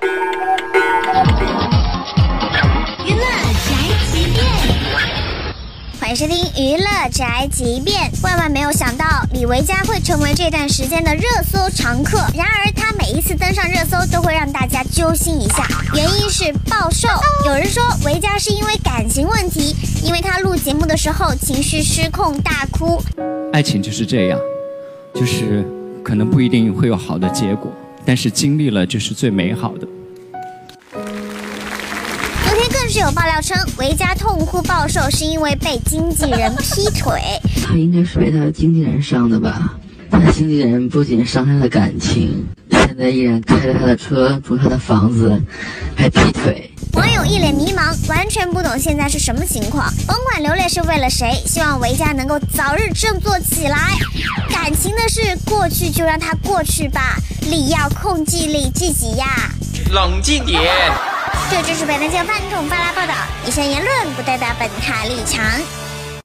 娱乐宅急便，欢迎收听娱乐宅急便。万万没有想到，李维嘉会成为这段时间的热搜常客。然而，他每一次登上热搜，都会让大家揪心一下。原因是暴瘦。有人说维嘉是因为感情问题，因为他录节目的时候情绪失控大哭。爱情就是这样，就是可能不一定会有好的结果，但是经历了就是最美好的。昨天更是有爆料称，维嘉痛哭暴瘦是因为被经纪人劈腿。他应该是被他的经纪人伤的吧？他的经纪人不仅伤他的感情，现在依然开着他的车，住他的房子，还劈腿。网友一脸迷茫，完全不懂现在是什么情况。甭管流泪是为了谁，希望维嘉能够早日振作起来。感情的事过去就让它过去吧，理要控制力自己呀。冷静点。这就是本台饭桶发来报道，以上言论不代表本台立场。